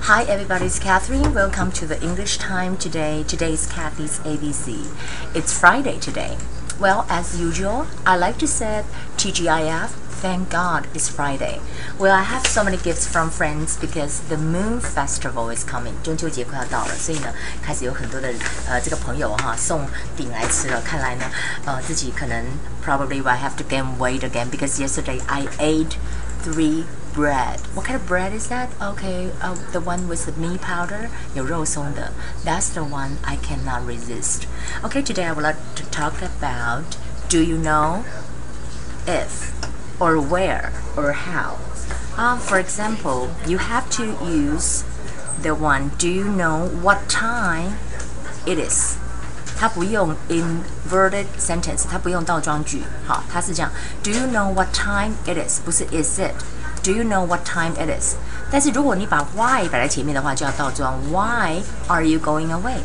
Hi, everybody. It's Catherine. Welcome to the English Time today. Today is Kathy's ABC. It's Friday today. Well, as usual, I like to say TGIF. Thank God it's Friday. Well, I have so many gifts from friends because the Moon Festival is coming. 中秋节快要到了，所以呢，开始有很多的呃这个朋友哈送饼来吃了。看来呢，呃自己可能 probably will have to gain weight again because yesterday I ate three bread. What kind of bread is that? Okay, uh, the one with the meat powder, 有肉松的. That's the one I cannot resist. Okay, today I would like to talk about do you know if or where or how. Um, for example, you have to use the one do you know what time it is. 它不用 inverted sentence，它不用倒装句，好，它是这样：Do you know what time it is？不是 is it。Do you know what time it is？但是如果你把 why 摆在前面的话，就要倒装。Why are you going away？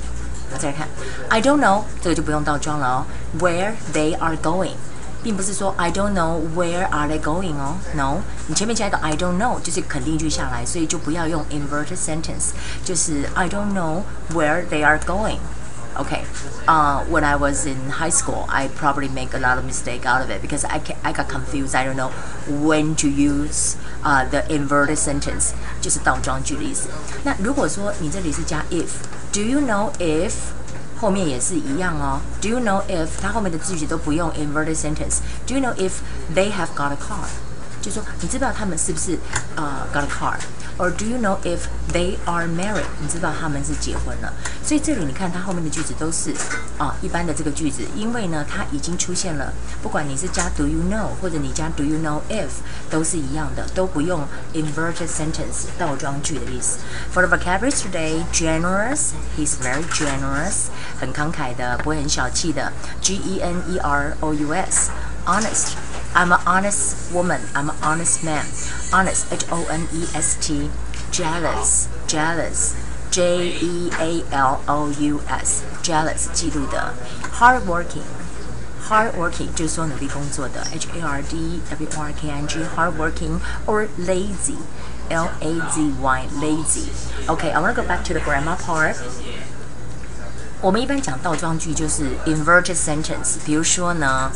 我再看，I don't know，这个就不用倒装了哦。Where they are going，并不是说 I don't know where are they going 哦，No，你前面加一个 I don't know 就是肯定句下来，所以就不要用 inverted sentence，就是 I don't know where they are going。 okay uh, when I was in high school I probably make a lot of mistake out of it because I, I got confused I don't know when to use uh, the inverted sentence 就是倒装句的意思那如果说你这里是加 if do you know if 后面也是一样哦 do you know if 它后面的句子都不用 inverted sentence do you know if they have got a car 就说你知道他们是不是呃 got a car，or do you know if they are married？你知道他们是结婚了。 所以这里你看它后面的句子都是啊一般的这个句子，因为呢它已经出现了，不管你是加 do you know 或者你加 do you know if 都是一样的，都不用 inverted sentence 倒装句的意思。For the vocabulary today, generous, he's very generous，很慷慨的，不会很小气的。G E N E R O U S, honest。I'm an honest woman. I'm an honest man. Honest, H O N E S T. Jealous, jealous, J E A L O U S. Jealous, 嫉妒的。Hardworking, hardworking 就是说努力工作的。H A R D W R K I N G. Hardworking or lazy. L A Z Y, lazy. Okay, I want to go back to the grammar part. 我们一般讲倒装句就是 inverted sentence，比如说呢，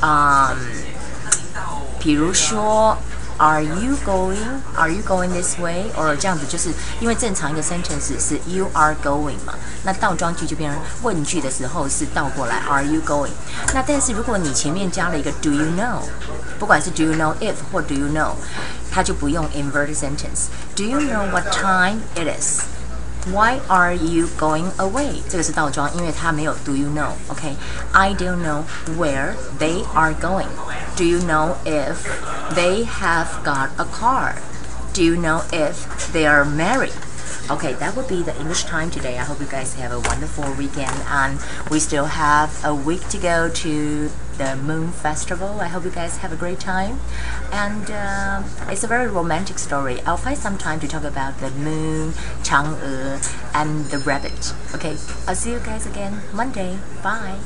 嗯、um,。比如说 ，Are you going? Are you going this way? Or 这样子，就是因为正常一个 sentence 是 You are going 嘛，那倒装句就变成问句的时候是倒过来 Are you going？那但是如果你前面加了一个 Do you know？不管是 Do you know if 或 Do you know，它就不用 inverted sentence。Do you know what time it is？Why are you going away？这个是倒装，因为它没有 Do you know。OK，I don't know where they are going。Do you know if they have got a car? Do you know if they are married? Okay, that would be the English time today. I hope you guys have a wonderful weekend and we still have a week to go to the Moon Festival. I hope you guys have a great time. And uh, it's a very romantic story. I'll find some time to talk about the moon, Chang'e, and the rabbit. Okay, I'll see you guys again Monday. Bye.